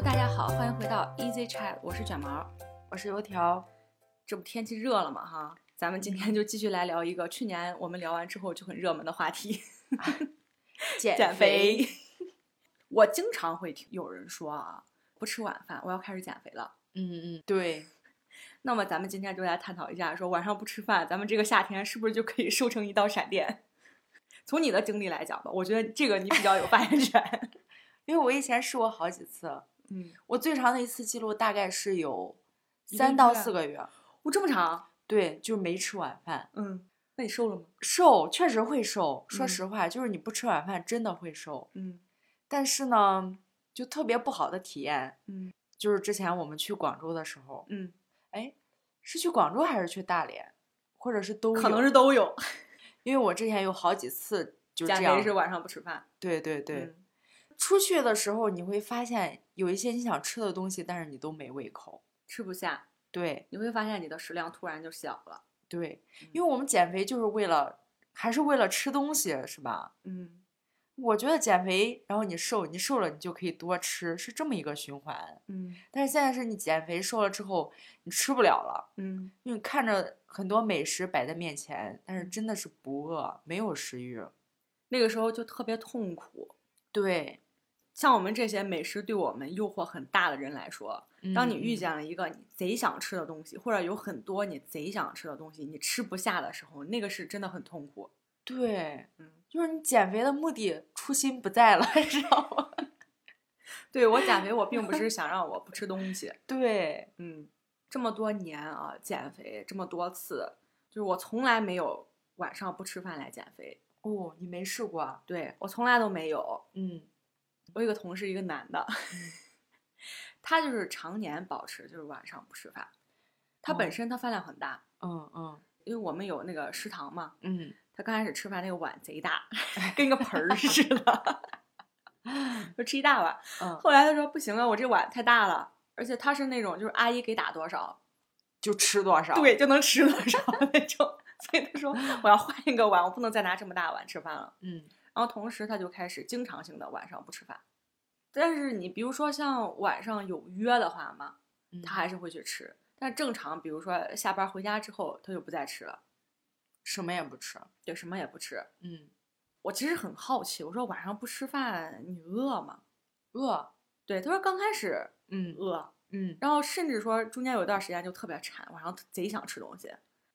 Hello，大家好，欢迎回到 Easy Chat，我是卷毛，我是油条。这不天气热了嘛哈，咱们今天就继续来聊一个去年我们聊完之后就很热门的话题 ——减肥。我经常会听有人说啊，不吃晚饭，我要开始减肥了。嗯嗯，对。那么咱们今天就来探讨一下，说晚上不吃饭，咱们这个夏天是不是就可以瘦成一道闪电？从你的经历来讲吧，我觉得这个你比较有发言权。因为我以前试过好几次，嗯，我最长的一次记录大概是有三到四个月，我这么长？对，就是没吃晚饭。嗯，那你瘦了吗？瘦，确实会瘦。说实话，就是你不吃晚饭真的会瘦。嗯，但是呢，就特别不好的体验。嗯，就是之前我们去广州的时候，嗯，哎，是去广州还是去大连，或者是都有？可能是都有，因为我之前有好几次就这样。是晚上不吃饭。对对对。嗯出去的时候，你会发现有一些你想吃的东西，但是你都没胃口，吃不下。对，你会发现你的食量突然就小了。对，因为我们减肥就是为了，还是为了吃东西，是吧？嗯，我觉得减肥，然后你瘦，你瘦了，你就可以多吃，是这么一个循环。嗯，但是现在是你减肥瘦了之后，你吃不了了。嗯，因为看着很多美食摆在面前，但是真的是不饿，没有食欲，那个时候就特别痛苦。对。像我们这些美食对我们诱惑很大的人来说，当你遇嗯见了一个你贼想吃的东西，或者有很多你贼想吃的东西，你吃不下的时候，那个是真的很痛苦。对，嗯，就是你减肥的目的初心不在了，知道吗？对我减肥，我并不是想让我不吃东西。对，嗯，这么多年啊，减肥这么多次，就是我从来没有晚上不吃饭来减肥。哦，你没试过啊？对我从来都没有。嗯。我有个同事，一个男的，他就是常年保持就是晚上不吃饭。他本身他饭量很大，嗯嗯，因为我们有那个食堂嘛，嗯，他刚开始吃饭那个碗贼大，跟个盆儿似的，就吃一大碗。嗯，后来他说不行啊，我这碗太大了，而且他是那种就是阿姨给打多少就吃多少，对，就能吃多少那种。所以他说我要换一个碗，我不能再拿这么大碗吃饭了。嗯。然后同时他就开始经常性的晚上不吃饭，但是你比如说像晚上有约的话嘛，他还是会去吃。但正常，比如说下班回家之后，他就不再吃了，什么也不吃，对，什么也不吃。嗯，我其实很好奇，我说晚上不吃饭，你饿吗？饿。对，他说刚开始，嗯，饿，嗯，然后甚至说中间有一段时间就特别馋，晚上贼想吃东西。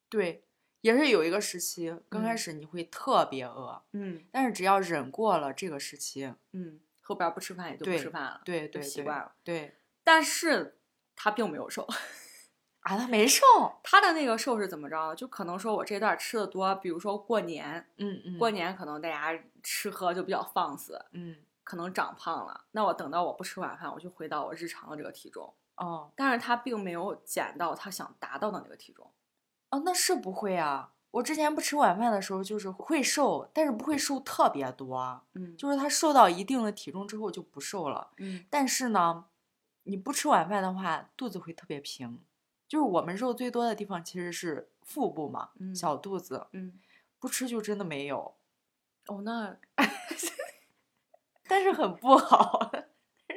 对。也是有一个时期，刚开始你会特别饿，嗯，但是只要忍过了这个时期，嗯，后边不吃饭也就不吃饭了，对对，习惯了，对。但是他并没有瘦，啊，他没瘦，他的那个瘦是怎么着？就可能说我这段吃的多，比如说过年，嗯嗯，过年可能大家吃喝就比较放肆，嗯，可能长胖了。那我等到我不吃晚饭，我就回到我日常的这个体重，哦，但是他并没有减到他想达到的那个体重。哦，那是不会啊！我之前不吃晚饭的时候，就是会瘦，但是不会瘦特别多。嗯，就是他瘦到一定的体重之后就不瘦了。嗯，但是呢，你不吃晚饭的话，肚子会特别平。就是我们肉最多的地方其实是腹部嘛，嗯、小肚子。嗯，不吃就真的没有。哦，那，但是很不好。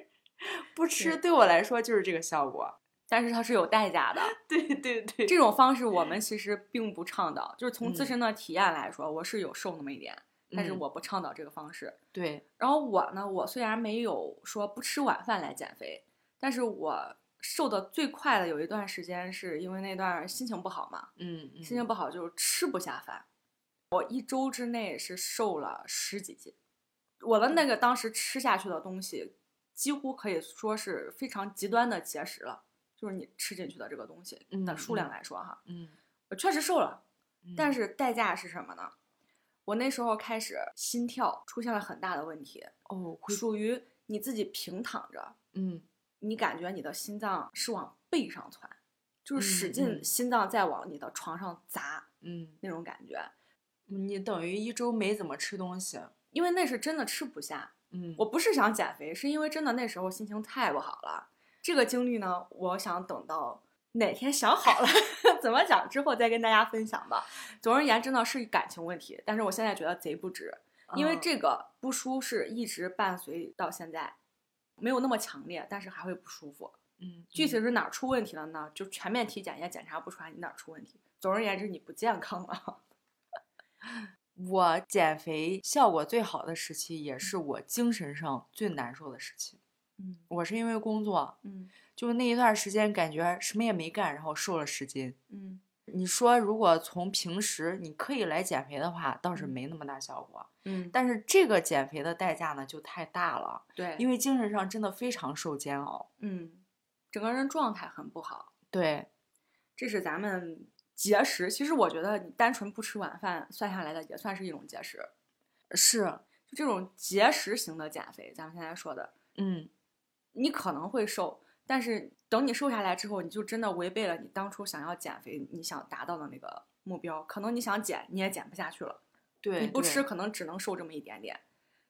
不吃对我来说就是这个效果。但是它是有代价的，对对对，这种方式我们其实并不倡导。就是从自身的体验来说，我是有瘦那么一点，但是我不倡导这个方式。对，然后我呢，我虽然没有说不吃晚饭来减肥，但是我瘦的最快的有一段时间是因为那段心情不好嘛，嗯，心情不好就是吃不下饭，我一周之内是瘦了十几斤，我的那个当时吃下去的东西，几乎可以说是非常极端的节食了。就是你吃进去的这个东西的数量来说，哈，嗯，我确实瘦了，嗯但是代价是什么呢？我那时候开始心跳出现了很大的问题，哦，属于你自己平躺着，嗯，你感觉你的心脏是往背上窜，就是使嗯劲嗯心脏在往你的床上砸，嗯，那种感觉。你等于一周没怎么吃东西，因为那是真的吃不下，嗯，我不是想减肥，是因为真的那时候心情太不好了。这个经历呢，我想等到哪天想好了 怎么讲之后再跟大家分享吧。总而言之呢，是感情问题，但是我现在觉得贼不值，因为嗯这个不舒适一直伴随到现在。没有那么强烈，但是还会不舒服。嗯，具体是哪儿出问题了呢？就全面体检也检查不出来你哪儿出问题。总而言之，你不健康了。我减肥效果最好的时期，也是我精神上最难受的时期。嗯我是因为工作，嗯就那一段时间感觉什么也没干，然后瘦了十斤。嗯你说如果从平时你刻意来减肥的话，倒是嗯没那么大效果。嗯，但是这个减肥的代价呢，就太大了，对，因为精神上真的非常受煎熬。嗯，整个人状态很不好。对，这是咱们节食。其实我觉得你单纯不吃晚饭算下来的也算是一种节食。是，就这种节食型的减肥，咱们现在说的，嗯，你可能会瘦，但是等你瘦下来之后，你就真的违背了你当初想要减肥你想达到的那个目标。可能你想减，你也减不下去了。对，你不吃，，可能只能瘦这么一点点，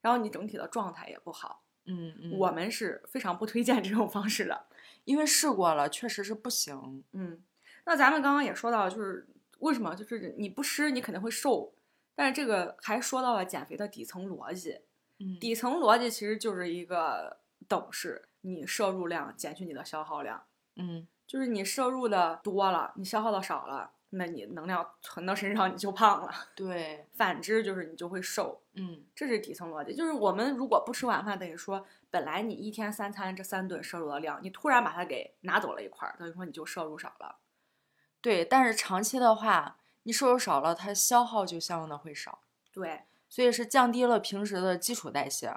然后你整体的状态也不好。嗯嗯，我们是非常不推荐这种方式的。因为试过了，确实是不行。嗯，那咱们刚刚也说到，就是为什么就是你不吃，你肯定会瘦。但是这个还说到了减肥的底层逻辑，嗯，底层逻辑其实就是一个等式，你摄入量减去你的消耗量，嗯就是你摄入的多了，你消耗的少了，那你能量存到身上你就胖了。对，反之就是你就会瘦，嗯这是底层逻辑。就是我们如果不吃晚饭，等于说本来你一天三餐这三顿摄入的量，你突然把它给拿走了一块儿，等于说你就摄入少了。对，但是长期的话，你摄入少了，它消耗就相应的会少，对，所以是降低了平时的基础代谢。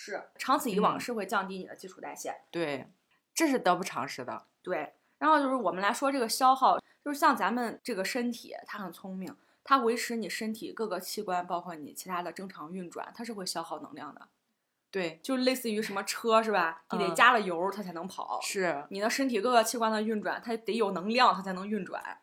是长此以往嗯是会降低你的基础代谢。对，这是得不偿失的。对，然后就是我们来说这个消耗，就是像咱们这个身体，它很聪明，它维持你身体各个器官，包括你其他的正常运转，它是会消耗能量的。对，就类似于什么车是吧？你得嗯加了油它才能跑。是，你的身体各个器官的运转，它得有能量，它才能运转。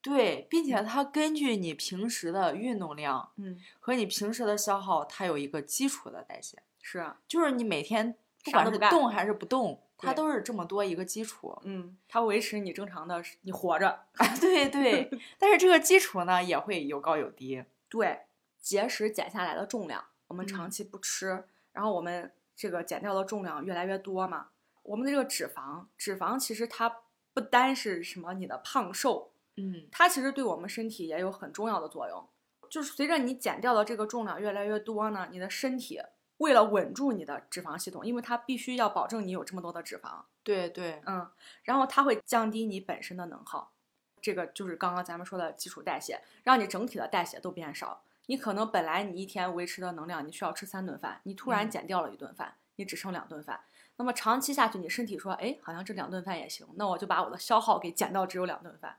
对，并且它根据你平时的运动量嗯，和你平时的消耗，它有一个基础的代谢，是啊，就是你每天不管是不动还是不动，它都是这么多一个基础。嗯，它维持你正常的你活着。对对，但是这个基础呢也会有高有低。对，节食减下来的重量，我们嗯长期不吃，然后我们这个减掉的重量越来越多嘛。我们的这个脂肪，脂肪其实它不单是什么你的胖瘦，嗯它其实对我们身体也有很重要的作用。就是随着你减掉的这个重量越来越多呢，你的身体为了稳住你的脂肪系统，因为它必须要保证你有这么多的脂肪，对对，嗯，然后它会降低你本身的能耗，这个就是刚刚咱们说的基础代谢，让你整体的代谢都变少。你可能本来你一天维持的能量，你需要吃三顿饭，你突然嗯减掉了一顿饭，你只剩两顿饭。那么长期下去，你身体说，哎，好像这两顿饭也行，那我就把我的消耗给减到只有两顿饭。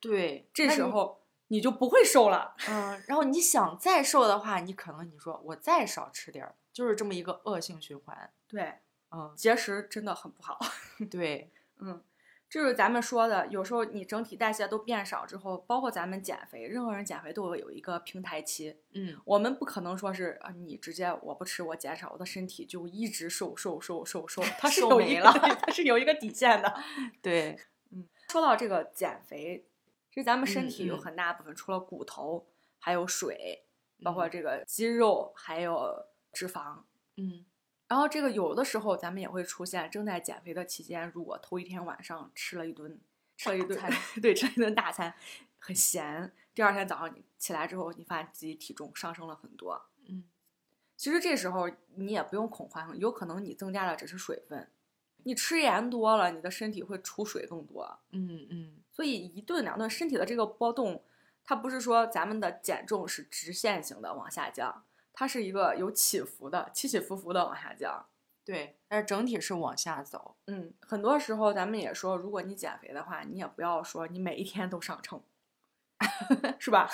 对，这时候你就不会瘦了。嗯，然后你想再瘦的话，你可能你说我再少吃点儿，就是这么一个恶性循环。对，嗯，节食真的很不好。对，嗯，就是咱们说的，有时候你整体代谢都变少之后，包括咱们减肥，任何人减肥都会有一个平台期。嗯，我们不可能说是啊，你直接我不吃，我减少，我的身体就一直瘦瘦瘦瘦瘦，它是有一个瘦没了它是有一个底线的。对，嗯说到这个减肥，其实咱们身嗯体有嗯很大部分，除了骨头，还有水，包括嗯这个肌肉，还有脂肪。嗯。然后这个有的时候咱们也会出现，正在减肥的期间，如果头一天晚上吃了一顿，吃了一顿，对，吃了一顿大餐，很咸，第二天早上你起来之后，你发现自己体重上升了很多。嗯，其实这时候你也不用恐慌，有可能你增加的只是水分，你吃盐多了，你的身体会储水更多，嗯嗯，所以一顿两顿身体的这个波动，它不是说咱们的减重是直线型的往下降，它是一个有起伏的，起起伏伏的往下降。对，但是整体是往下走。嗯，很多时候咱们也说，如果你减肥的话，你也不要说你每一天都上称，是吧？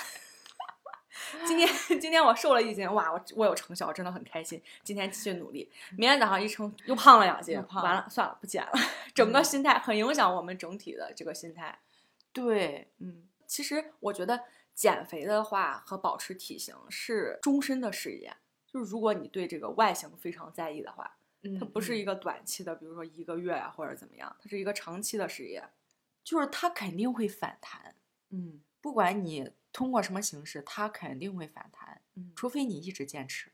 今天今天我瘦了一斤，哇，我我有成效，真的很开心。今天继续努力，明天早上一称又胖了两斤完了算了，不减了。整个嗯心态很影响我们整体的这个心态。对，嗯，其实我觉得减肥的话和保持体型是终身的事业。就是如果你对这个外形非常在意的话，嗯，它不是一个，个短期的，比如说一个月啊或者怎么样，它是一个长期的事业。就是它肯定会反弹，嗯不管你通过什么形式，它肯定会反弹，嗯。除非你一直坚持。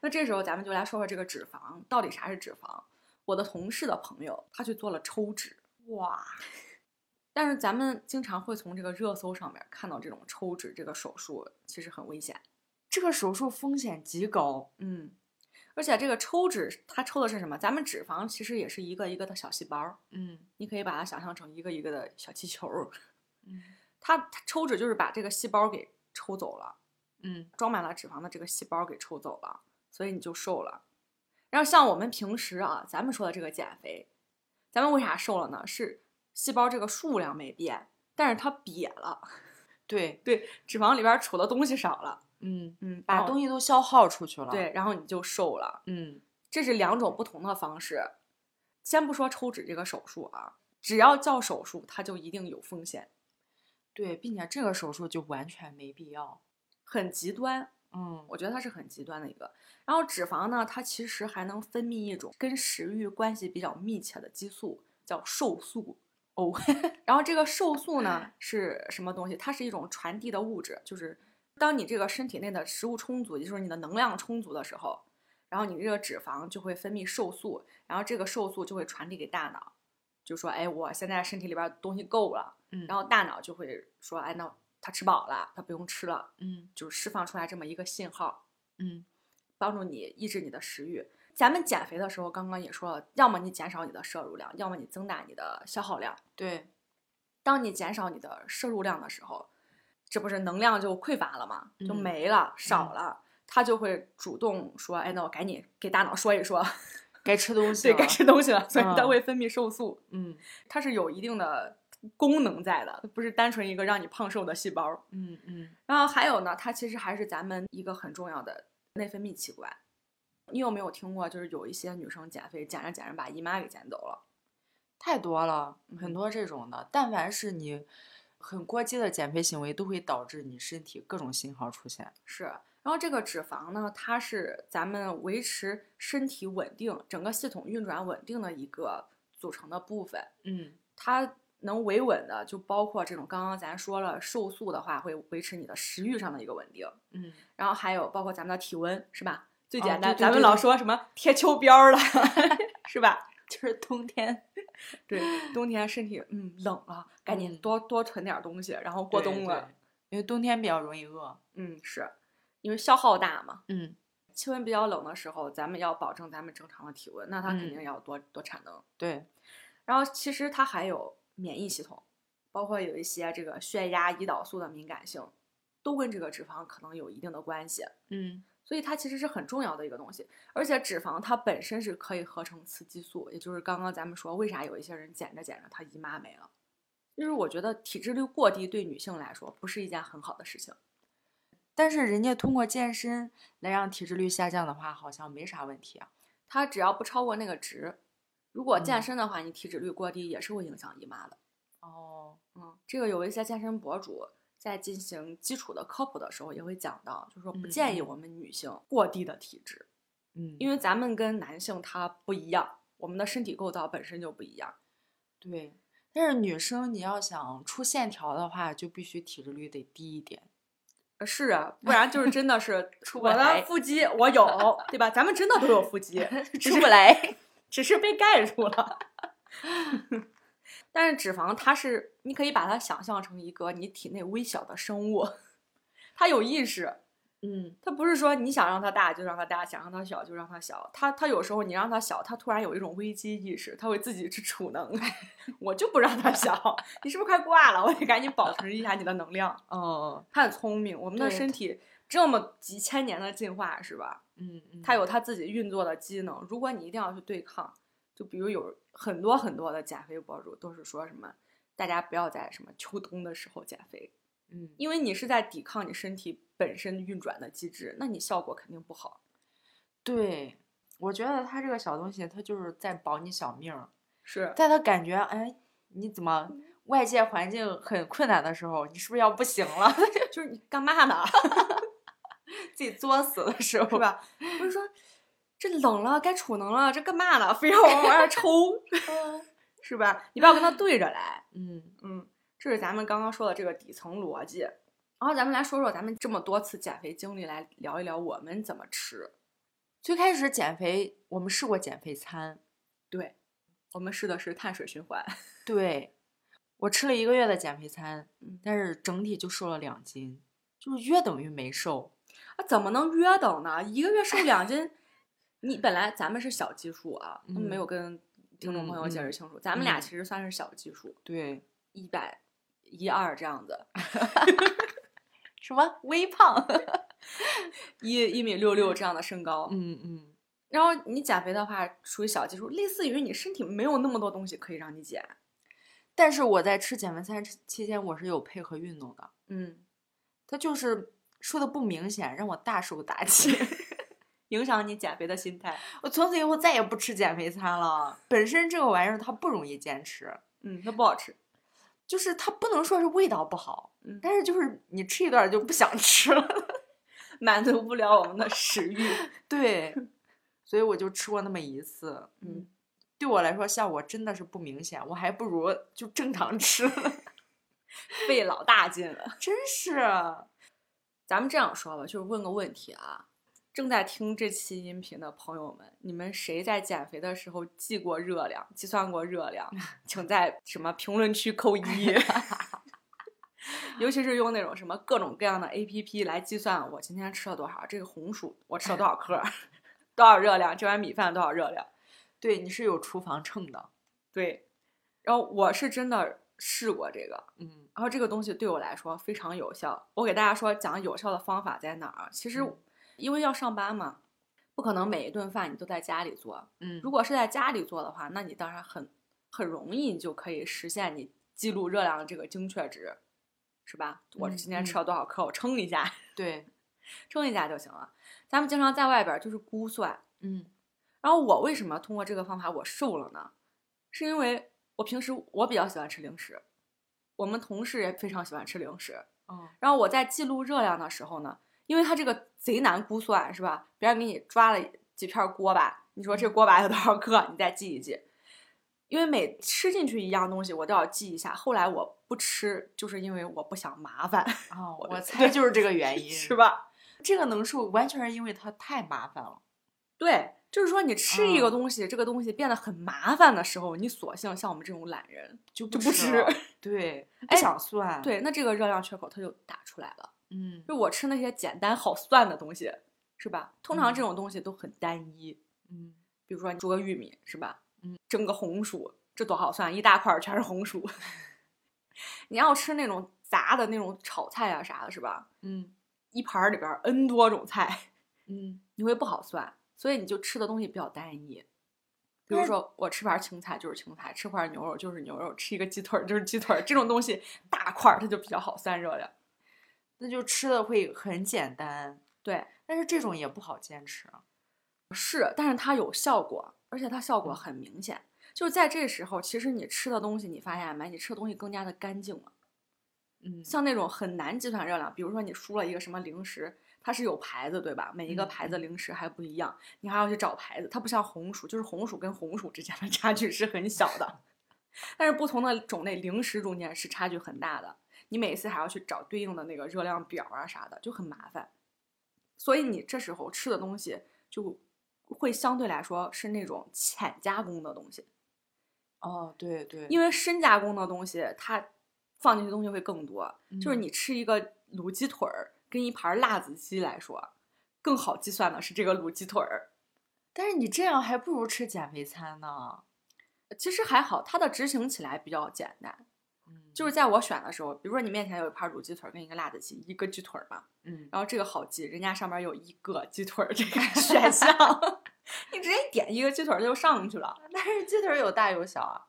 那这时候咱们就来说说这个脂肪到底啥是脂肪。我的同事的朋友他去做了抽脂，哇，但是咱们经常会从这个热搜上面看到这种抽脂这个手术其实很危险。这个手术风险极高。嗯，而且这个抽脂它抽的是什么？咱们脂肪其实也是一个一个的小细胞，嗯你可以把它想象成一个一个的小气球儿。嗯它它抽脂就是把这个细胞给抽走了。嗯装满了脂肪的这个细胞给抽走了，所以你就瘦了。然后像我们平时啊，咱们说的这个减肥，咱们为啥瘦了呢？是细胞这个数量没变，但是它瘪了，对，对，脂肪里边储的东西少了，嗯，嗯，把东西都消耗出去了。，对，然后你就瘦了。嗯这是两种不同的方式。先不说抽脂这个手术啊，只要叫手术，它就一定有风险，对，并且这个手术就完全没必要。很极端。嗯我觉得它是很极端的一个。然后脂肪呢，它其实还能分泌一种跟食欲关系比较密切的激素，叫瘦素。哦，然后这个瘦素呢 是什么东西？它是一种传递的物质，就是当你这个身体内的食物充足，也就是你的能量充足的时候，然后你这个脂肪就会分泌瘦素，然后这个瘦素就会传递给大脑，就说，哎，我现在身体里边东西够了，嗯，然后大脑就会说，哎，那他吃饱了，他不用吃了，嗯就是释放出来这么一个信号。嗯帮助你抑制你的食欲。咱们减肥的时候，刚刚也说了，要么你减少你的摄入量，要么你增大你的消耗量。对，当你减少你的摄入量的时候，这不是能量就匮乏了吗？就嗯没了，少了，它就会主动说：“哎，那我赶紧给大脑说一说，该吃东西对。该吃东西了。”所以它嗯会分泌瘦素，嗯它是有一定的功能在的，不是单纯一个让你胖瘦的细胞。嗯嗯然后还有呢，它其实还是咱们一个很重要的内分泌器官。你有没有听过，就是有一些女生减肥减着减着把姨妈给减走了？太多了，很嗯多这种的。但凡是你很过激的减肥行为，都会导致你身体各种信号出现。是。然后这个脂肪呢，它是咱们维持身体稳定、整个系统运转稳定的一个组成的部分。嗯它能维稳的，就包括这种刚刚咱说了，瘦素的话会维持你的食欲上的一个稳定。嗯，然后还有包括咱们的体温，是吧？最哦简单，咱们老说什么贴秋膘儿了，是吧？就是冬天 对，冬天身体嗯冷了，赶紧嗯多多囤点儿东西，然后过冬了。对因为冬天比较容易饿。嗯，是因为消耗大嘛。嗯气温比较冷的时候，咱们要保证咱们正常的体温，那它肯嗯定要多、多产能。对，然后其实它还有免疫系统，包括有一些这个血压、胰岛素的敏感性，都跟这个脂肪可能有一定的关系。嗯所以它其实是很重要的一个东西，而且脂肪它本身是可以合成雌激素，也就是刚刚咱们说为啥有一些人减着减着她姨妈没了，就是我觉得体脂率过低对女性来说不是一件很好的事情。但是人家通过健身来让体脂率下降的话，好像没啥问题啊。它只要不超过那个值，如果健嗯身的话，你体脂率过低也是会影响姨妈的。哦，嗯，这个有一些健身博主在进行基础的科普的时候也会讲到，就是说不建议我们女性过低的体脂，嗯，因为咱们跟男性他不一样，我们的身体构造本身就不一样。对，但是女生你要想出线条的话，就必须体脂率得低一点。呃是啊，不然就是真的是 出不来我来的腹肌我有，对吧？咱们真的都有腹肌，出不来。只是被盖住了。但是脂肪它是，你可以把它想象成一个你体内微小的生物，它有意识，嗯它不是说你想让它大就让它大，想让它小就让它小。它它有时候你让它小，它突然有一种危机意识，它会自己去储能。我就不让它小，你是不是快挂了？我得赶紧保持一下你的能量。哦，它很聪明，我们的身体这么几千年的进化是吧？嗯嗯，它有它自己运作的机能。如果你一定要去对抗，就比如有很多很多的减肥博主都是说什么，大家不要在什么秋冬的时候减肥，嗯，因为你是在抵抗你身体本身运转的机制，那你效果肯定不好。对，我觉得它这个小东西，它就是在保你小命儿。是，在他感觉哎，你怎么外界环境很困难的时候，你是不是要不行了？就是你干嘛呢？自己作死的时候是？吧？不是说这冷了该储能了，这干嘛呢？非要往外 儿抽，是吧？你不要跟他对着来。嗯嗯，这是咱们刚刚说的这个底层逻辑。然后咱们来说说咱们这么多次减肥经历，来聊一聊我们怎么吃。最开始减肥，我们试过减肥餐，对，我们试的是碳水循环。对，我吃了一个月的减肥餐，嗯但是整体就瘦了两斤，就是约等于没瘦。啊，怎么能约等呢？一个月瘦两斤，你本来咱们是小基数啊，嗯没有跟听众朋友解释嗯清楚，咱们俩嗯其实算是小基数，对，一百一二这样子，什么微胖？一一米六六这样的身高。嗯嗯，然后你减肥的话，属于小基数，类似于你身体没有那么多东西可以让你减。但是我在吃减肥餐期间，我是有配合运动的，嗯，它就是说的不明显，让我大受打击。影响你减肥的心态。我从此以后再也不吃减肥餐了。本身这个玩意儿它不容易坚持，嗯，它不好吃。就是它不能说是味道不好，嗯但是就是你吃一段就不想吃了。满足不了我们的食欲。对，所以我就吃过那么一次。嗯，对我来说效果真的是不明显，我还不如就正常吃。费老大劲了。真是，咱们这样说吧，就是问个问题啊，正在听这期音频的朋友们，你们谁在减肥的时候记过热量、计算过热量？请在什么评论区扣一。尤其是用那种什么各种各样的 A P P 来计算我今天吃了多少，这个红薯我吃了多少克，多少热量，这碗米饭多少热量。对，你是有厨房秤的。对，然后我是真的试过这个，嗯然后这个东西对我来说非常有效。我给大家说讲有效的方法在哪儿啊？其实嗯因为要上班嘛，不可能每一顿饭你都在家里做。嗯如果是在家里做的话，那你当然很很容易你就可以实现你记录热量的这个精确值，是吧？我嗯今天吃嗯了多少克，我称一下，对，称一下就行了。咱们经常在外边儿就是估算，嗯然后我为什么通过这个方法我瘦了呢？是因为我平时我比较喜欢吃零食，我们同事也非常喜欢吃零食。哦然后我在记录热量的时候呢，因为它这个贼难估算，是吧？别人给你抓了几片锅巴，你说这锅巴有多少克，你再记一记。因为每吃进去一样东西，我都要记一下。后来我不吃，就是因为我不想麻烦，哦，我我猜就是这个原 因，是？吧？这个能瘦完全是因为它太麻烦了。对，就是说你吃一个嗯东西，这个东西变得很麻烦的时候，你索性像我们这种懒人就就不吃。对，不哎想算。，对，那这个热量缺口它就打出来了。嗯就我吃那些简单好算的东西，是吧？通常这嗯种东西都很单一，嗯比如说你煮个玉米，是吧？嗯，蒸个红薯，这多好算，一大块儿全是红薯。你要吃那种杂的那种炒菜啊啥的，是吧？嗯一盘儿里边儿 n 多种菜，嗯你会不好算，所以你就吃的东西比较单一。比如说，我吃盘青菜就是青菜，吃块牛肉就是牛肉，吃一个鸡腿就是鸡腿，这种东西大块它就比较好算热量。那就吃的会很简单，对，但是这种也不好坚持。是，但是它有效果，而且它效果嗯很明显。就在这时候，其实你吃的东西，你发现没？你吃的东西更加的干净了。嗯像那种很难计算热量，比如说你输了一个什么零食，它是有牌子对吧？每一个嗯牌子零食还不一样，你还要去找牌子。它不像红薯，就是红薯跟红薯之间的 差距是很小的，但是不同的种类零食中间是差距很大的。你每一次还要去找对应的那个热量表啊啥的，就很麻烦。所以你这时候吃的东西就会相对来说是那种浅加工的东西。哦，对对，因为深加工的东西，它放进去东西会更多。就是嗯你吃一个卤鸡腿儿，跟一盘辣子鸡来说，更好计算的是这个卤鸡腿儿。但是你这样还不如吃减肥餐呢。其实还好，它的执行起来比较简单。嗯，就是在我选的时候，比如说你面前有一盘卤鸡腿儿跟一个辣子鸡，一个鸡腿儿嘛，嗯然后这个好记，人家上面有一个鸡腿儿这个选项，你直接点一个鸡腿儿就上去了。但是鸡腿儿有大有小啊。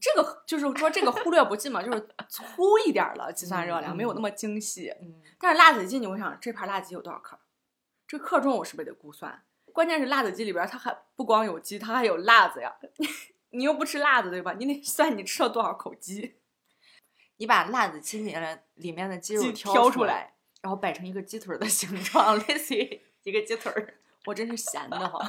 这个就是说这个忽略不计嘛，就是粗一点儿的计算热量，嗯没有那么精细。嗯但是辣子鸡，你会想这盘辣子鸡有多少克？这克重我是不是得估算？关键是辣子鸡里边儿它还不光有鸡，它还有辣子呀。你又不吃辣子对吧？你得算你吃了多少口鸡，你把辣子鸡里面里面的鸡肉挑挑出来来，然后摆成一个鸡腿儿的 形状，类似于一个鸡腿儿。我真是闲的慌。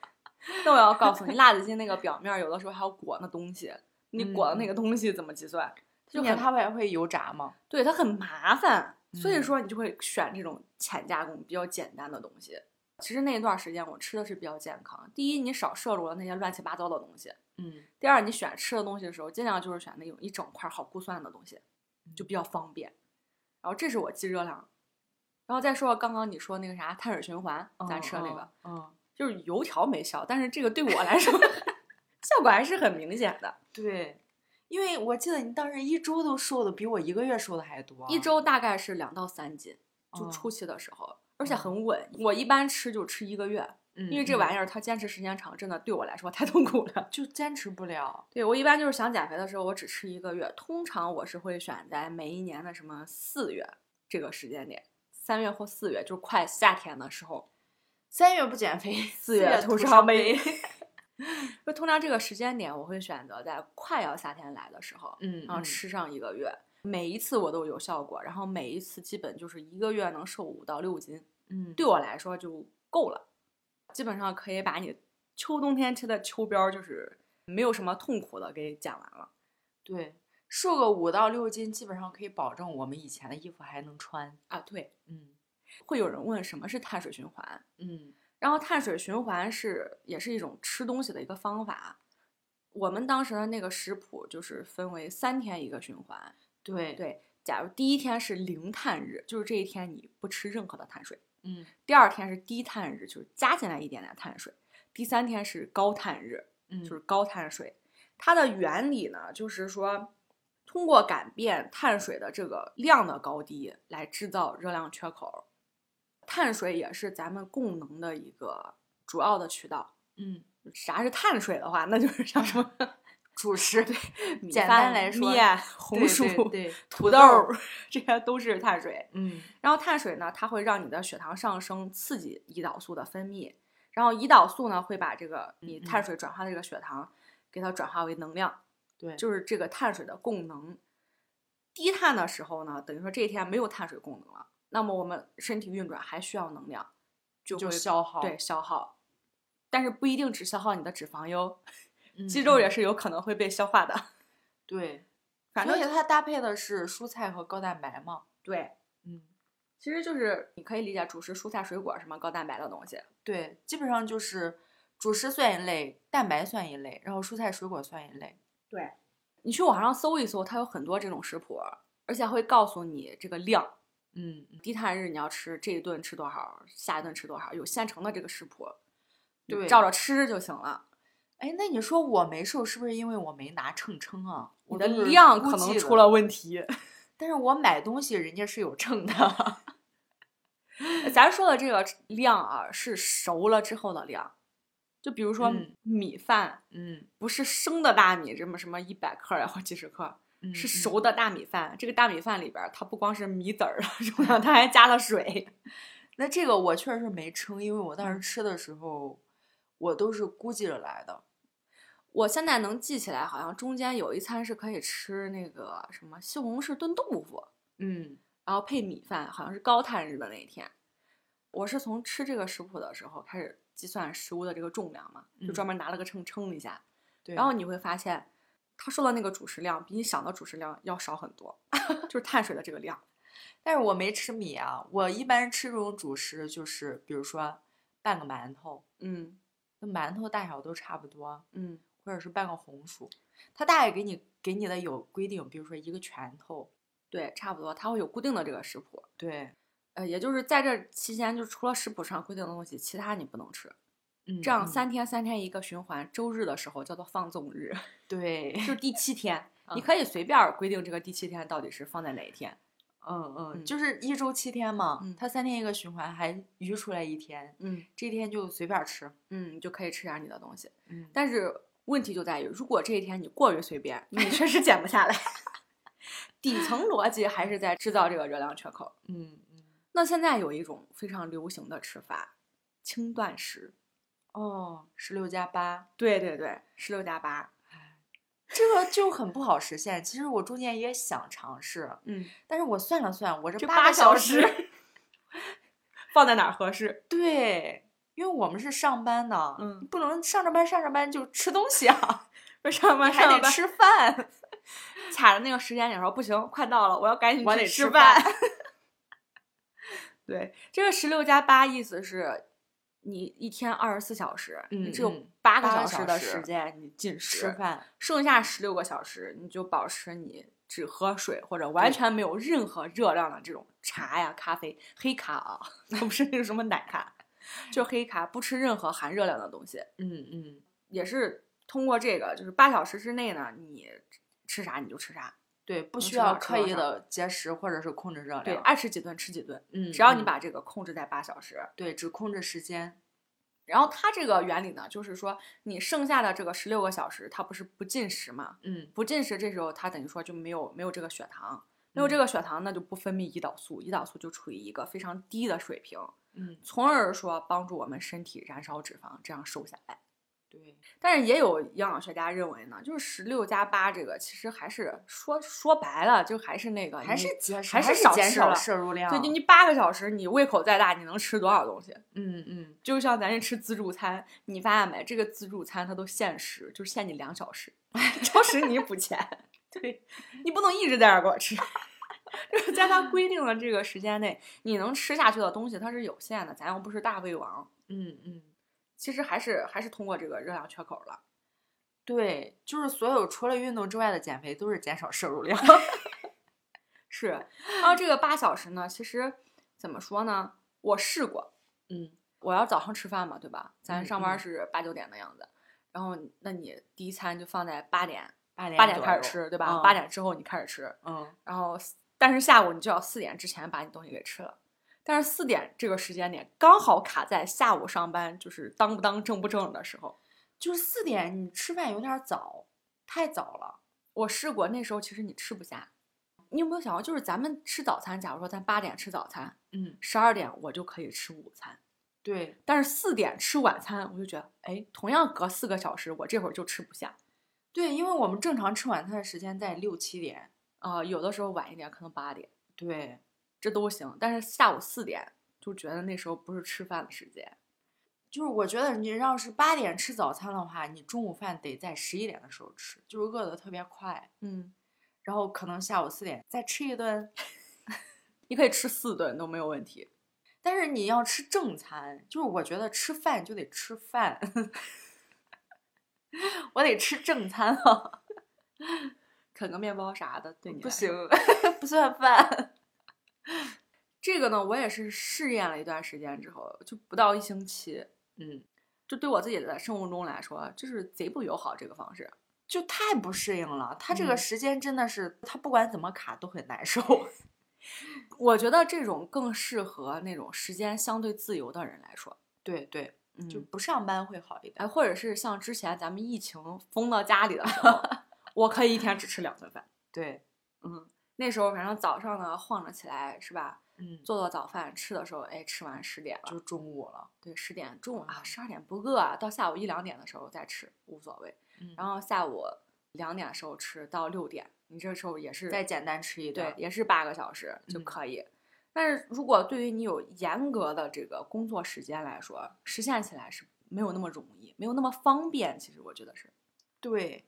那我要告诉你，辣子鸡那个表面有的时候还要裹那东西，你裹的那个东西怎么计算？就今年很它不还会油炸吗？对它很麻烦，所以嗯说你就会选这种浅加工、比较简单的东西。其实那一段时间我吃的是比较健康。第一，你少摄入了那些乱七八糟的东西；嗯第二，你选吃的东西的时候，尽量就是选那种一整块儿好估算的东西，就比较方便。然后这是我记热量。然后再说刚刚你说那个啥碳水循环，咱吃的那个，嗯，嗯就是油条没效，但是这个对我来说 效果还是很明显的。对，因为我记得你当时一周都瘦的比我一个月瘦的还多，一周大概是两到三斤，就哦初期的时候，而且嗯很稳。我一般吃就吃一个月，嗯，因为这玩意意儿它坚持时间长，真的对我来说太痛苦了。就坚持不了。对我一般就是想减肥的时候，我只吃一个月。通常我是会选在每一年的什么四月这个时间点，三月或四月，就是快夏天的时候，三月不减肥，四月吐吐伤悲悲。就通常这个时间点，我会选择在快要夏天来的时候，嗯，嗯然后吃上一个月。每一次我都有效果，然后每一次基本就是一个月能瘦五到六斤，嗯，对我来说就够了，基本上可以把你秋冬天吃的秋膘儿就是没有什么痛苦的给减完了。对，瘦个五到六斤，基本上可以保证我们以前的衣服还能穿。啊，对，嗯会有人问什么是碳水循环，嗯然后碳水循环是也是一种吃东西的一个方法。我们当时的那个食谱就是分为三天一个循环，对，对，假如第一天是零碳日，就是这一天你不吃任何的碳水；嗯第二天是低碳日，就是加进来一点点碳水；第三天是高碳日，嗯，就是高碳水。它的原理呢，就是说通过改变碳水的这个量的高低来制造热量缺口。碳水也是咱们供能的一个主要的渠道。嗯，啥是碳水的话，那就是像什么主食对，米简饭单来说面、红薯、对对对土豆儿，这些都是碳水。嗯。然后碳水呢，它会让你的血糖上升，刺激胰岛素的分泌，然后胰岛素呢会把这个你碳水转化的这个血糖，给它转化为能量，对，就是这个碳水的供能。低碳的时候呢，等于说这一天没有碳水供能了，那么我们身体运转还需要能量，就就会消耗对消耗，但是不一定只消耗你的脂肪哟，嗯肌肉也嗯是有可能会被消化的。对，反正而且它搭配的是蔬菜和高蛋白嘛。对，嗯，其实就是你可以理解主食、蔬菜、水果什么高蛋白的东西。对，基本上就是主食算一类，蛋白算一类，然后蔬菜水果算一类。对，你去网上搜一搜，它有很多这种食谱，而且会告诉你这个量。嗯，低碳日你要吃这一顿吃多少，下一顿吃多少，有现成的这个食谱，对照着吃就行了。哎，那你说我没瘦，是不是因为我没拿秤称啊？我的量可能出了问题。但是我买东西人家是有秤的。咱说的这个量啊，是熟了之后的量。就比如说嗯米饭，嗯，不是生的大米，这么什么一百克呀或几十克，嗯是嗯熟的大米饭。这个大米饭里边儿，它不光是米籽儿什么的，它还加了水。那这个我确实没称，因为我当时嗯吃的时候，我都是估计着来的。我现在能记起来，好像中间有一餐是可以吃那个什么西红柿炖豆腐，嗯然后配米饭，好像是高碳日的那一天。我是从吃这个食谱的时候开始计算食物的这个重量嘛，就专嗯门拿了个秤称了一下，对。然后你会发现，他说的那个主食量比你想的主食量要少很多，就是碳水的这个量。但是我没吃米啊，我一般吃这种主食就是，比如说半个馒头，嗯那馒头大小都差不多，嗯，或者是半个红薯，他大概给你给你的有规定，比如说一个拳头。对，差不多，他会有固定的这个食谱。对，呃，也就是在这期间，就除了食谱上规定的东西，其他你不能吃。嗯，这样嗯三天三天一个循环，周日的时候叫做放纵日，对，就是第七天，你嗯可以随便规定这个第七天到底是放在哪一天。嗯嗯，嗯就是一周七天嘛，嗯它三天一个循环，还余出来一天，嗯这一天就随便吃。嗯，就可以吃点你的东西。嗯，但是问题就在于，如果这一天你过于随便，你确实减不下来。底层逻辑还是在制造这个热量缺口。嗯嗯，那现在有一种非常流行的吃法，轻断食。哦，十六加八，对对对，十六加八。这个就很不好实现。其实我中间也想尝试，嗯，但是我算了算，我这这八个小时，放在哪儿合适？对，因为我们是上班的，嗯不能上着班上着班就吃东西啊，不上班你还得吃饭。卡着那个时间点说不行，快到了，我要赶紧去我得吃吃饭。对，这个十六加八意思是，你一天二十四小时，嗯你只有嗯八个小时的时时间你进吃食，饭，剩下十六个小时你就保持你只喝水或者完全没有任何热量的这种茶呀、咖啡、黑咖啊，不是那个什么奶咖，就黑咖，不吃任何含热量的东西。嗯嗯，也是通过这个，就是八小时之内呢，你吃啥你就吃啥，对，不需要刻意的节食或者是控制热量对，量，爱吃几顿吃几顿，嗯，只要你嗯把这个控制在八小时。对只控制时间，然后它这个原理呢，就是说你剩下的这个十六个小时，它不是不进食嘛？嗯不进食，这时候它等于说就没有没有这个血糖，没有这嗯个血糖，那就不分泌胰岛素，胰岛素就处于一个非常低的水平，嗯，从而说帮助我们身体燃烧脂肪，这样瘦下来。对，但是也有营养学家认为呢，就是十六加八这个其实还是说说白了，就还是那个还你是节食，还是减少少吃了摄入量，对，就你八个小时，你胃口再大，你能吃多少东西？嗯嗯，就像咱这吃自助餐，你发现没？这个自助餐它都限时，就是限你两小时，超时你补钱。对，你不能一直在这儿给我吃。就是在它规定的这个时间内，你能吃下去的东西它是有限的，咱又不是大胃王，嗯嗯。其实还是还是通过这个热量缺口了。对，就是所有除了运动之外的减肥都是减少摄入量。是，然后这个八小时呢，其实怎么说呢？我试过，嗯我要早上吃饭嘛，对吧？咱嗯上班嗯是八九点的样子，然后那你第一餐就放在八点，八点八点开始吃，对吧？嗯八点之后你开始吃，嗯，然后但是下午你就要四点之前把你东西给吃了。但是四点这个时间点刚好卡在下午上班就是当不当正不正的时候。就是四点你吃饭有点早，太早了。我试过，那时候其实你吃不下。你有没有想过，就是咱们吃早餐，假如说咱八点吃早餐，嗯，十二点我就可以吃午餐，对，但是四点吃晚餐，我就觉得，哎，同样隔四个小时，我这会儿就吃不下。对，因为我们正常吃晚餐的时间在六七点。啊、有的时候晚一点，可能八点，对，这都行。但是下午四点，就觉得那时候不是吃饭的时间。就是我觉得你要是八点吃早餐的话，你中午饭得在十一点的时候吃，就是饿得特别快。嗯，然后可能下午四点再吃一顿，你可以吃四顿都没有问题。但是你要吃正餐，就是我觉得吃饭就得吃饭，我得吃正餐啊，啃个面包啥的，对你不行，不算饭。这个呢，我也是试验了一段时间之后，就不到一星期，嗯，就对我自己的生物钟来说，就是贼不友好这个方式。就太不适应了。它这个嗯时间真的是，它不管怎么卡都很难受。我觉得这种更适合那种时间相对自由的人来说，对对，嗯，就不上班会好一点。哎，或者是像之前咱们疫情封到家里的时候，我可以一天只吃两顿饭。对，嗯，那时候反正早上呢晃着起来是吧？嗯，做做早饭吃的时候，哎，吃完十点了，就中午了。对，十点中午啊，嗯十二点不饿啊，到下午一两点的时候再吃无所谓。嗯然后下午两点的时候吃到六点，你这时候也是再简单吃一对，顿。也是八个小时就嗯可以。但是如果对于你有严格的这个工作时间来说，实现起来是没有那么容易，没有那么方便。其实我觉得是。对，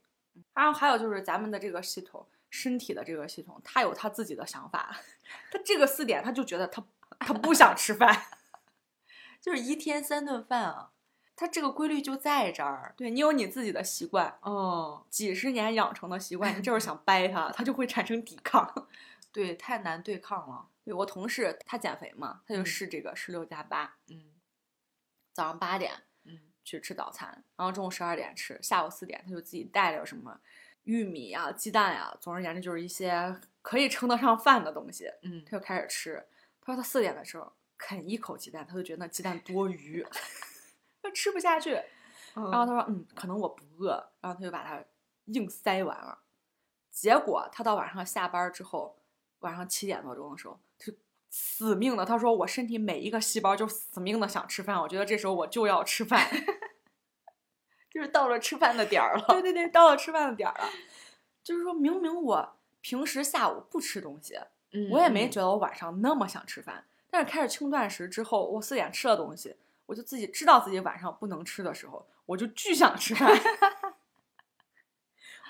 然后还有就是咱们的这个系统，身体的这个系统，他有他自己的想法。他这个四点，他就觉得他他不想吃饭。就是一天三顿饭啊，它这个规律就在这儿。对你有你自己的习惯，哦，几十年养成的习惯，你这会儿想 掰它，它就会产生抵抗。对，太难对抗了。对我同事他减肥嘛，他就嗯试这个十六加八，嗯早上八点嗯去吃早餐，然后中午十二点吃，下午四点他就自己带了什么玉米啊、鸡蛋呀，总而言之就是一些可以称得上饭的东西，嗯他就开始吃。他说他四点的时候啃一口鸡蛋，他就觉得那鸡蛋多余，他吃不下去。然后他说嗯，可能我不饿，然后他就把它硬塞完了。结果他到晚上下班之后，晚上七点多钟的时候，他就死命的，他说我身体每一个细胞就死命的想吃饭，我觉得这时候我就要吃饭。就是到了吃饭的点儿了。对对对，到了吃饭的点儿了，就是说明明我平时下午不吃东西，嗯我也没觉得我晚上那么想吃饭，但是开始轻断食之后，我四点吃了东西，我就自己知道自己晚上不能吃的时候，我就巨想吃饭。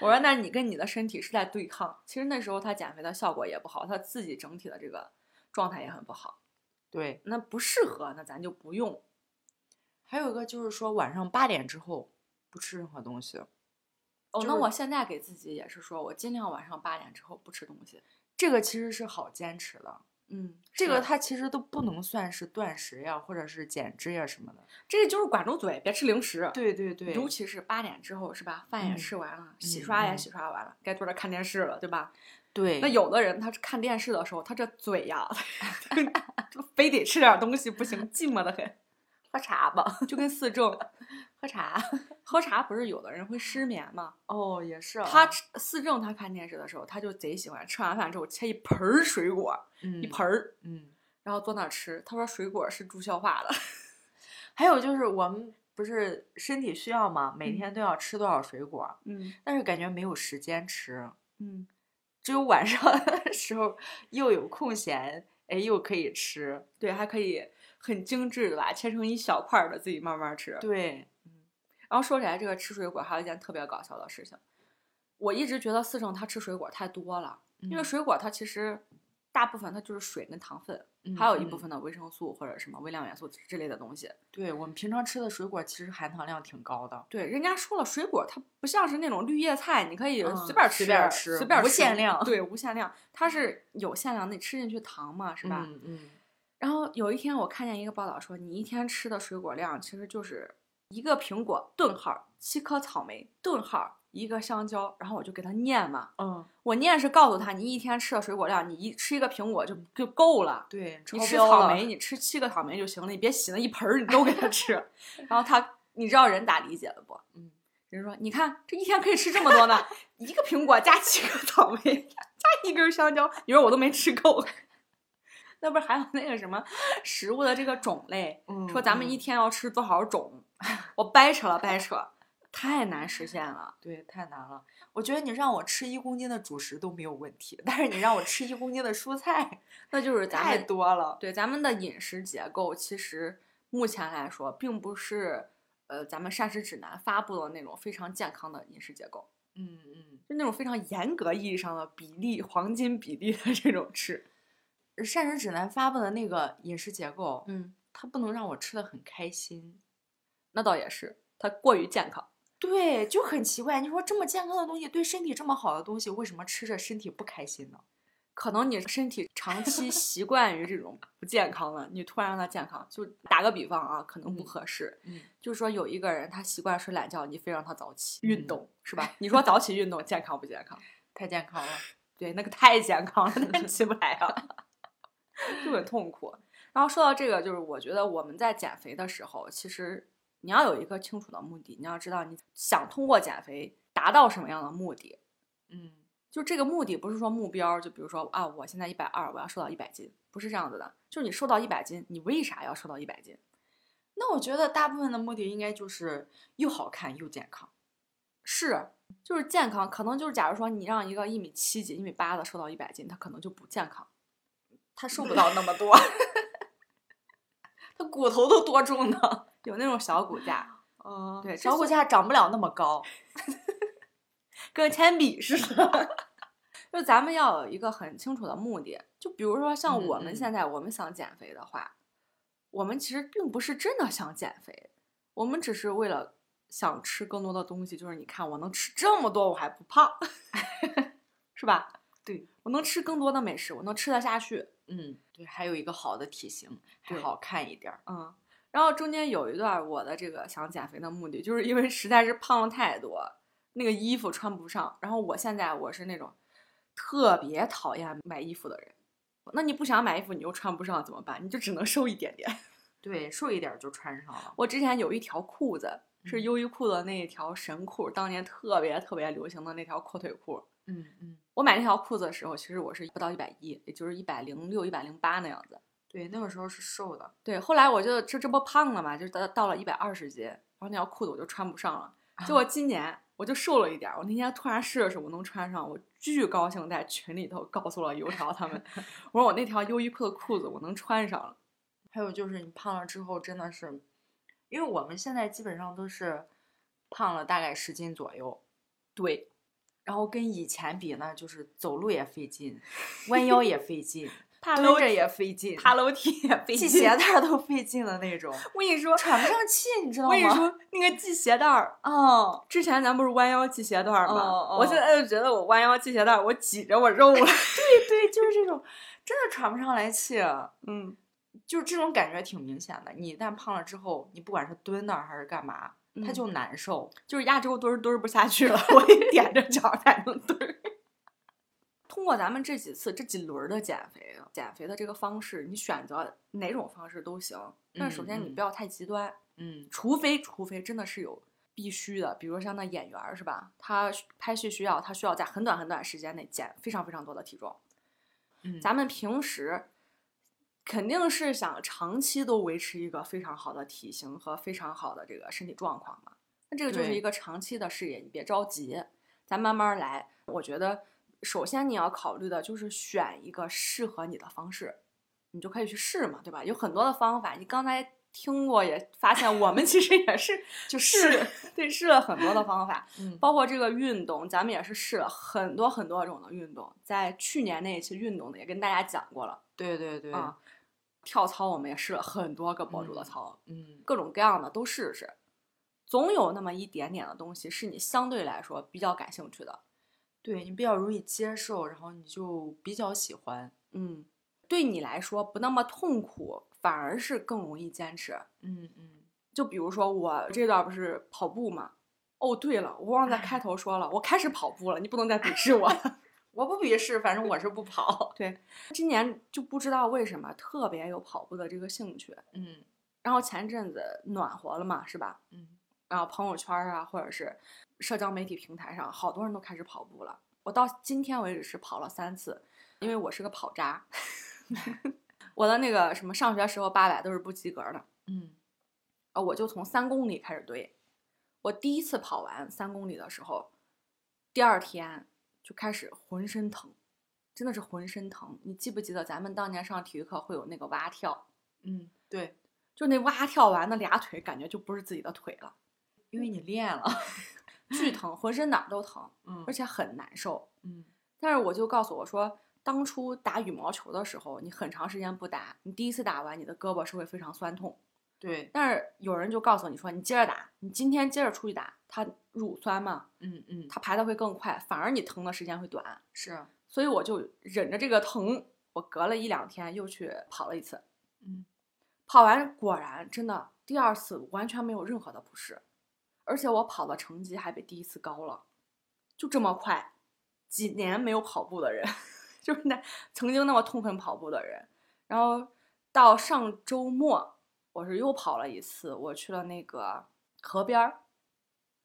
我说，那你跟你的身体是在对抗。其实那时候他减肥的效果也不好，他自己整体的这个状态也很不好。对，那不适合，那咱就不用。还有一个就是说晚上八点之后不吃任何东西。哦，就是那我现在给自己也是说，我尽量晚上八点之后不吃东西。这个其实是好坚持的，嗯，这个是它其实都不能算是断食呀，或者是减脂呀什么的。这个就是管住嘴，别吃零食。对对对，尤其是八点之后，是吧？饭也嗯吃完了，洗嗯刷也嗯洗刷完了，该坐着看电视了，对吧？对，那有的人他是看电视的时候，他这嘴呀，就非得吃点东西不行，寂寞的很。喝茶吧，就跟四正喝茶。喝茶，不是有的人会失眠吗？哦，也是啊他吃四正他看电视的时候，他就贼喜欢吃完饭之后切一盆儿水果，嗯一盆儿，嗯，然后坐那儿吃。他说水果是助消化的。还有就是我们不是身体需要吗，每嗯天都要吃多少水果，嗯但是感觉没有时间吃，嗯，只有晚上的时候又有空闲，哎，又可以吃。对，还可以很精致的吧，切成一小块儿的自己慢慢吃。对，然后说起来，这个吃水果还有一件特别搞笑的事情，我一直觉得四正他吃水果太多了，因为嗯水果它其实大部分它就是水跟糖分，嗯还有一部嗯分的维生素或者什么微量元素之类的东西。对我们平常吃的水果其实含糖量挺高的。对，人家说了，水果它不像是那种绿叶菜，你可以嗯随便吃，随便吃无随便吃限量对，无限量，它是有限量，你吃进去糖嘛，是吧？嗯嗯，然后有一天我看见一个报道说，你一天吃的水果量其实就是一个苹果顿号，七颗草莓顿号，一个香蕉。然后我就给他念嘛，嗯，我念是告诉他，你一天吃的水果量，你一吃一个苹果就就够了。对，你吃草莓，你 吃七个草莓就行了，你别洗那一盆儿，你都给他吃。然后他，你知道人咋理解的不？嗯，人说，你看这一天可以吃这么多呢，一个苹果加七个草莓加一根香蕉，你说我都没吃够。那不是还有那个什么食物的这个种类，嗯说咱们一嗯天要吃多少种，我掰扯了掰扯，太难实现了。对，太难了。我觉得你让我吃一公斤的主食都没有问题，但是你让我吃一公斤的蔬菜，那就是 咱太多了。对咱们的饮食结构，其实目前来说，并不是呃咱们膳食指南发布的那种非常健康的饮食结构，嗯嗯，就那种非常严格意义上的比例黄金比例的这种吃。膳食指南发布的那个饮食结构，嗯，它不能让我吃的很开心。那倒也是，它过于健康。对，就很奇怪。你说这么健康的东西，对身体这么好的东西，为什么吃着身体不开心呢？可能你身体长期习惯于这种不健康的，你突然让它健康，就打个比方啊，可能不嗯合适。嗯，就是说有一个人他习惯睡懒觉，你非让他早起嗯运动，是吧？你说早起运动健康不健康？太健康了。对，那个太健康了，那 起不来啊，就很痛苦。然后说到这个，就是我觉得我们在减肥的时候，其实你要有一个清楚的目的，你要知道你想通过减肥达到什么样的目的。嗯就这个目的不是说目标，就比如说啊，我现在一百二，我要瘦到一百斤，不是这样子的。就是你瘦到一百斤，你为啥要瘦到一百斤？那我觉得大部分的目的应该就是又好看又健康。是，就是健康，可能就是假如说你让一个一米七几、一米八的瘦到一百斤，他可能就不健康，他瘦不到那么多，他骨头都多重呢？有那种小骨架，嗯对小骨架长不了那么高。跟铅笔似的。就咱们要有一个很清楚的目的，就比如说像嗯我们嗯现在我们想减肥的话，我们其实并不是真的想减肥，我们只是为了想吃更多的东西。就是你看我能吃这么多，我还不胖，是吧？对，我能吃更多的美食，我能吃得下去。嗯，对，还有一个好的体型，还好看一点儿。嗯，然后中间有一段我的这个想减肥的目的，就是因为实在是胖了太多，那个衣服穿不上。然后我现在我是那种特别讨厌买衣服的人。那你不想买衣服，你又穿不上怎么办？你就只能瘦一点点。对，瘦一点儿就穿上了。我之前有一条裤子是嗯优衣库的那一条神裤，当年特别特别流行的那条阔腿裤。嗯嗯，我买那条裤子的时候，其实我是不到一百一，也就是一百零六、一百零八那样子。对，那个时候是瘦的。对，后来我就这这不胖了嘛，就到到了一百二十斤，然后那条裤子我就穿不上了。结果 今年我就瘦了一点儿，我那天突然试了试，我能穿上，我巨高兴，在群里头告诉了油条他们，我说我那条优衣库的裤子我能穿上了。还有就是你胖了之后，真的是，因为我们现在基本上都是胖了大概十斤左右，对，然后跟以前比呢，就是走路也费劲，弯腰也费劲，爬楼着也费劲，爬楼梯也费劲。系鞋带儿都费劲的那种，我跟你说，喘不上气，你知道吗？我跟你说，那个系鞋带儿，哦，之前咱不是弯腰系鞋带儿吗？哦哦我现在就觉得我弯腰系鞋带儿，我挤着我肉了。对对，就是这种，真的喘不上来气，嗯，就是这种感觉挺明显的。你一旦胖了之后，你不管是蹲那儿还是干嘛，它嗯就难受。就是压轴墩儿墩儿不下去了，我得踮着脚才能墩儿。通过咱们这几次这几轮儿的减肥，减肥的这个方式，你选择哪种方式都行。但是首先你不要太极端，嗯除非除非真的是有必须的，比如说像那演员儿是吧？他拍戏需要，他需要在很短很短时间内减非常非常多的体重。嗯，咱们平时肯定是想长期都维持一个非常好的体型和非常好的这个身体状况嘛。那这个就是一个长期的事业，你别着急，咱慢慢来。我觉得首先你要考虑的就是选一个适合你的方式，你就可以去试嘛，对吧？有很多的方法，你刚才听过也发现，我们其实也是 就试试，对，试了很多的方法。嗯包括这个运动，咱们也是试了很多很多种的运动。在去年那一期运动的也跟大家讲过了对对对，啊，跳操我们也试了很多个博主的嗯操，嗯各种各样的都试试，总有那么一点点的东西是你相对来说比较感兴趣的。对你比较容易接受，然后你就比较喜欢。嗯，对你来说不那么痛苦，反而是更容易坚持。嗯嗯，就比如说我这段不是跑步嘛？哦，对了，我忘在开头说了，我开始跑步了，你不能再鄙视我。我不鄙视，反正我是不跑。对，今年就不知道为什么特别有跑步的这个兴趣。嗯然后前阵子暖和了嘛，是吧？嗯然后朋友圈啊，或者是社交媒体平台上，好多人都开始跑步了。我到今天为止是跑了三次，因为我是个跑渣。我的那个什么上学时候八百都是不及格的，嗯啊，我就从三公里开始堆。我第一次跑完三公里的时候，第二天就开始浑身疼，真的是浑身疼。你记不记得咱们当年上体育课会有那个蛙跳？嗯，对，就那蛙跳完那俩腿，感觉就不是自己的腿了，因为你练了。巨疼，浑身哪儿都疼，嗯而且很难受。嗯但是我就告诉我说，当初打羽毛球的时候，你很长时间不打，你第一次打完，你的胳膊是会非常酸痛。对，但是有人就告诉你说，你接着打，你今天接着出去打，它乳酸嘛，嗯嗯，它排的会更快，反而你疼的时间会短。是，所以我就忍着这个疼，我隔了一两天又去跑了一次。嗯跑完果然真的第二次完全没有任何的不适，而且我跑的成绩还比第一次高了，就这么快。几年没有跑步的人，就是那曾经那么痛恨跑步的人，然后到上周末我是又跑了一次，我去了那个河边儿，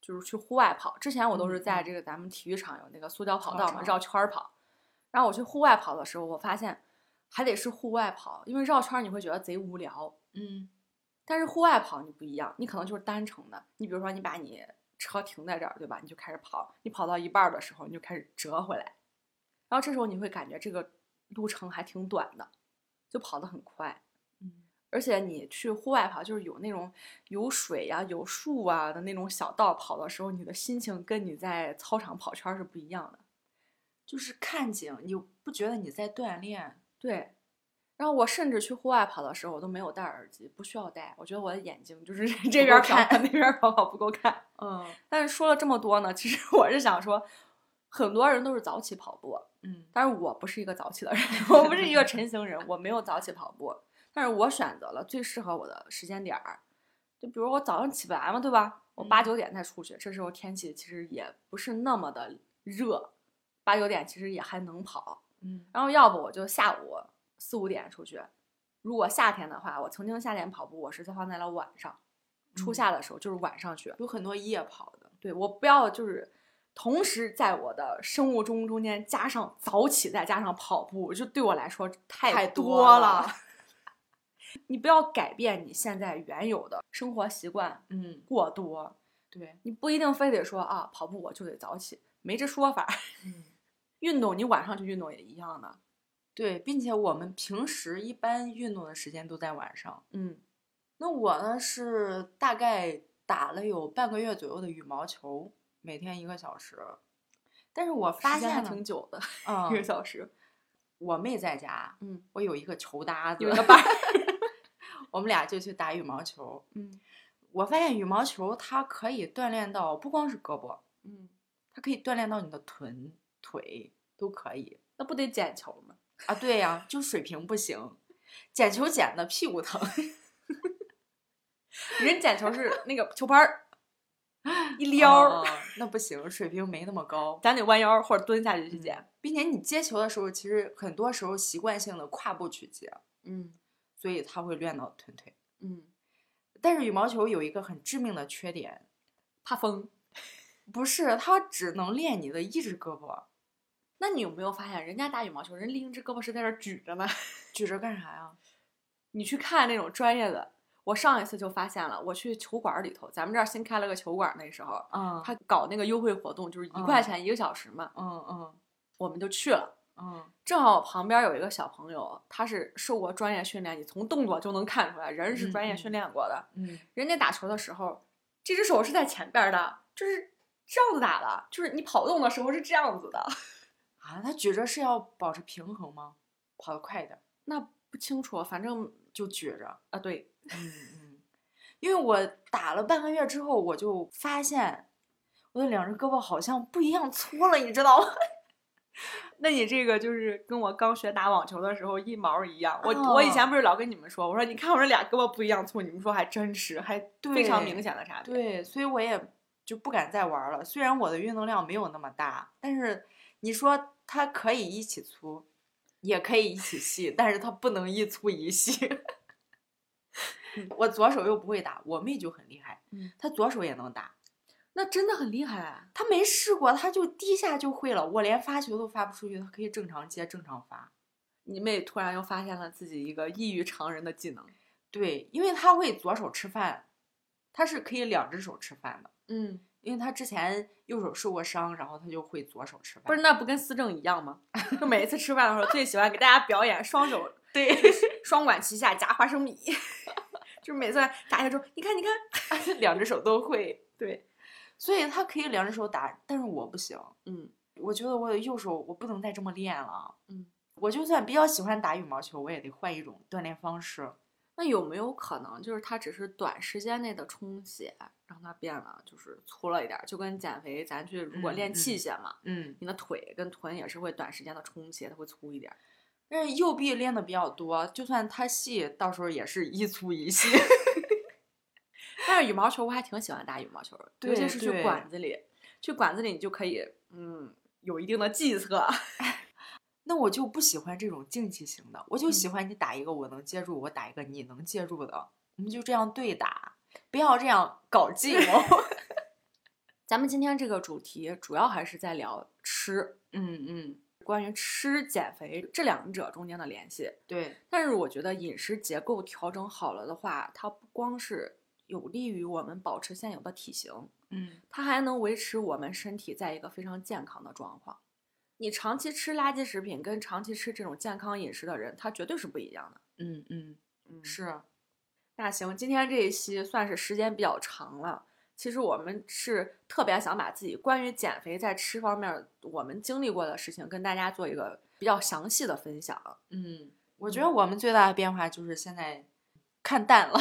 就是去户外跑。之前我都是在这个咱们体育场有那个塑胶跑道嘛，绕圈儿跑。然后我去户外跑的时候，我发现还得是户外跑，因为绕圈儿你会觉得贼无聊。嗯但是户外跑你不一样，你可能就是单程的。你比如说，你把你车停在这儿，对吧？你就开始跑，你跑到一半儿的时候，你就开始折回来，然后这时候你会感觉这个路程还挺短的，就跑得很快。嗯而且你去户外跑，就是有那种有水呀、有树啊的那种小道跑的时候，你的心情跟你在操场跑圈儿是不一样的。就是看景，你不觉得你在锻炼？对，然后我甚至去户外跑的时候，我都没有戴耳机，不需要戴。我觉得我的眼睛就是 这边儿看看，那边儿跑跑不够看。嗯但是说了这么多呢，其实我是想说，很多人都是早起跑步，嗯但是我不是一个早起的人，我不是一个晨型人，我没有早起跑步，但是我选择了最适合我的时间点儿，就比如我早上起不来嘛，对吧？我八嗯九点再出去，这时候天气其实也不是那么的热，八九点其实也还能跑。嗯然后要不我就下午四五点出去。如果夏天的话，我曾经夏天跑步，我是放在了晚上，初嗯夏的时候就是晚上去。有很多夜跑的。对我不要就是同时在我的生物钟中间加上早起，再加上跑步，就对我来说太多了 你不要改变你现在原有的生活习惯嗯，过多，对，你不一定非得说啊跑步我就得早起，没这说法。嗯 运动你晚上去运动也一样的，对，并且我们平时一般运动的时间都在晚上。嗯那我呢是大概打了有半个月左右的羽毛球，每天一个小时。但是我发时间还现挺久的，嗯一个小时。我妹在家，嗯，我有一个球搭子，有一个伴儿，我们俩就去打羽毛球。嗯我发现羽毛球它可以锻炼到不光是胳膊，嗯，它可以锻炼到你的臀、腿都可以那不得捡球吗？啊。对呀、就水平不行，捡球捡的屁股疼。人捡球是那个球拍儿一撩 那不行，水平没那么高。咱得弯腰或者蹲下去去捡。并且你接球的时候，其实很多时候习惯性的跨步去接，嗯所以他会练到臀腿。嗯，但是羽毛球有一个很致命的缺点，怕风。不是它只能练你的一只胳膊，那你有没有发现，人家打羽毛球，人另一只胳膊是在这举着呢？举着干啥呀？你去看那种专业的，我上一次就发现了，我去球馆里头，咱们这儿新开了个球馆，那时候嗯他搞那个优惠活动，就是一嗯块钱一个小时嘛，嗯嗯我们就去了。嗯正好旁边有一个小朋友，他是受过专业训练，你从动作就能看出来，人是专业训练过的。嗯，人家打球的时候，这只手是在前边的，就是这样子打的，就是你跑动的时候是这样子的。啊，他举着是要保持平衡吗？跑得快一点，那不清楚，反正就举着。啊，对，嗯嗯，因为我打了半个月之后，我就发现我的两只胳膊好像不一样粗了，你知道吗？那你这个就是跟我刚学打网球的时候一毛一样。我、哦我以前不是老跟你们说，我说你看我这俩胳膊不一样粗，你们说还真是，还非常明显的差别。对，所以我也就不敢再玩了。虽然我的运动量没有那么大，但是你说它可以一起粗，也可以一起细，但是它不能一粗一细。我左手又不会打，我妹就很厉害，嗯她左手也能打。那真的很厉害。啊他没试过，他就第一下就会了。我连发球都发不出去，他可以正常接、正常发。你妹突然又发现了自己一个异于常人的技能。对，因为他会左手吃饭，他是可以两只手吃饭的。嗯，因为他之前右手受过伤，然后他就会左手吃饭。不是，那不跟思政一样吗？就每一次吃饭的时候，最喜欢给大家表演双手 对，双管齐下夹花生米，就是每次夹下之后，你看你看，两只手都会。对，所以他可以两只手打，但是我不行。嗯我觉得我的右手我不能再这么练了。嗯，我就算比较喜欢打羽毛球，我也得换一种锻炼方式。那有没有可能就是它只是短时间内的充血，让它变了就是粗了一点儿？就跟减肥，咱去如果嗯练嗯器械嘛，嗯，你的腿跟臀也是会短时间的充血，它会粗一点儿。但是右臂练的比较多，就算它细，到时候也是一粗一细。但是羽毛球我还挺喜欢打羽毛球的，尤其是去馆子里，去馆子里你就可以嗯有一定的计策。那我就不喜欢这种竞技型的，我就喜嗯欢你打一个我能接住，我打一个你能接住的，我们就这样对打，不要这样搞计谋。咱们今天这个主题主要还是在聊吃，嗯嗯，关于吃减肥这两者中间的联系。对，但是我觉得饮食结构调整好了的话，它不光是有利于我们保持现有的体型，嗯它还能维持我们身体在一个非常健康的状况。你长期吃垃圾食品跟长期吃这种健康饮食的人，他绝对是不一样的。嗯嗯，嗯，是，那行，今天这一期算是时间比较长了。其实我们是特别想把自己关于减肥在吃方面我们经历过的事情跟大家做一个比较详细的分享。嗯，我觉得我们最大的变化就是现在看淡了。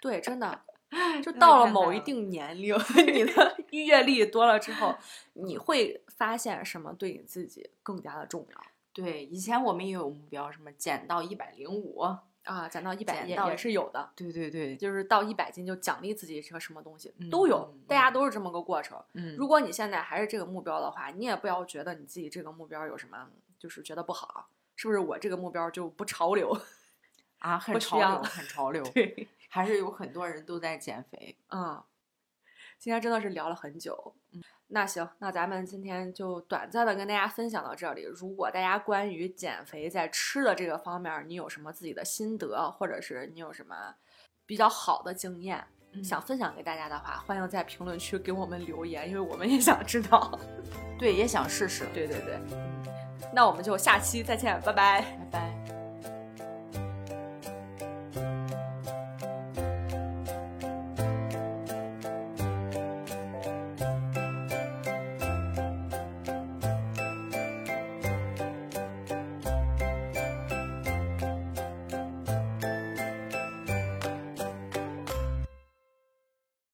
对，真的，就到了某一定年龄，你的阅历多了之后，你会发现什么对你自己更加的重要对，以前我们也有目标，什么减到一百零五。啊。减到一百减到也也是有的，对对对，就是到一百斤就奖励自己一个什么东西嗯都有嗯，大家嗯都是这么个过程。嗯，如果你现在还是这个目标的话，你也不要觉得你自己这个目标有什么，就是觉得不好，是不是？我这个目标就不潮流？啊，很潮流，很潮流，对，还是有很多人都在减肥。嗯，今天真的是聊了很久。嗯，那行，那咱们今天就短暂的跟大家分享到这里。如果大家关于减肥在吃的这个方面，你有什么自己的心得，或者是你有什么比较好的经验，嗯想分享给大家的话，欢迎在评论区给我们留言，因为我们也想知道。对，也想试试。对对对，那我们就下期再见，拜拜。拜拜。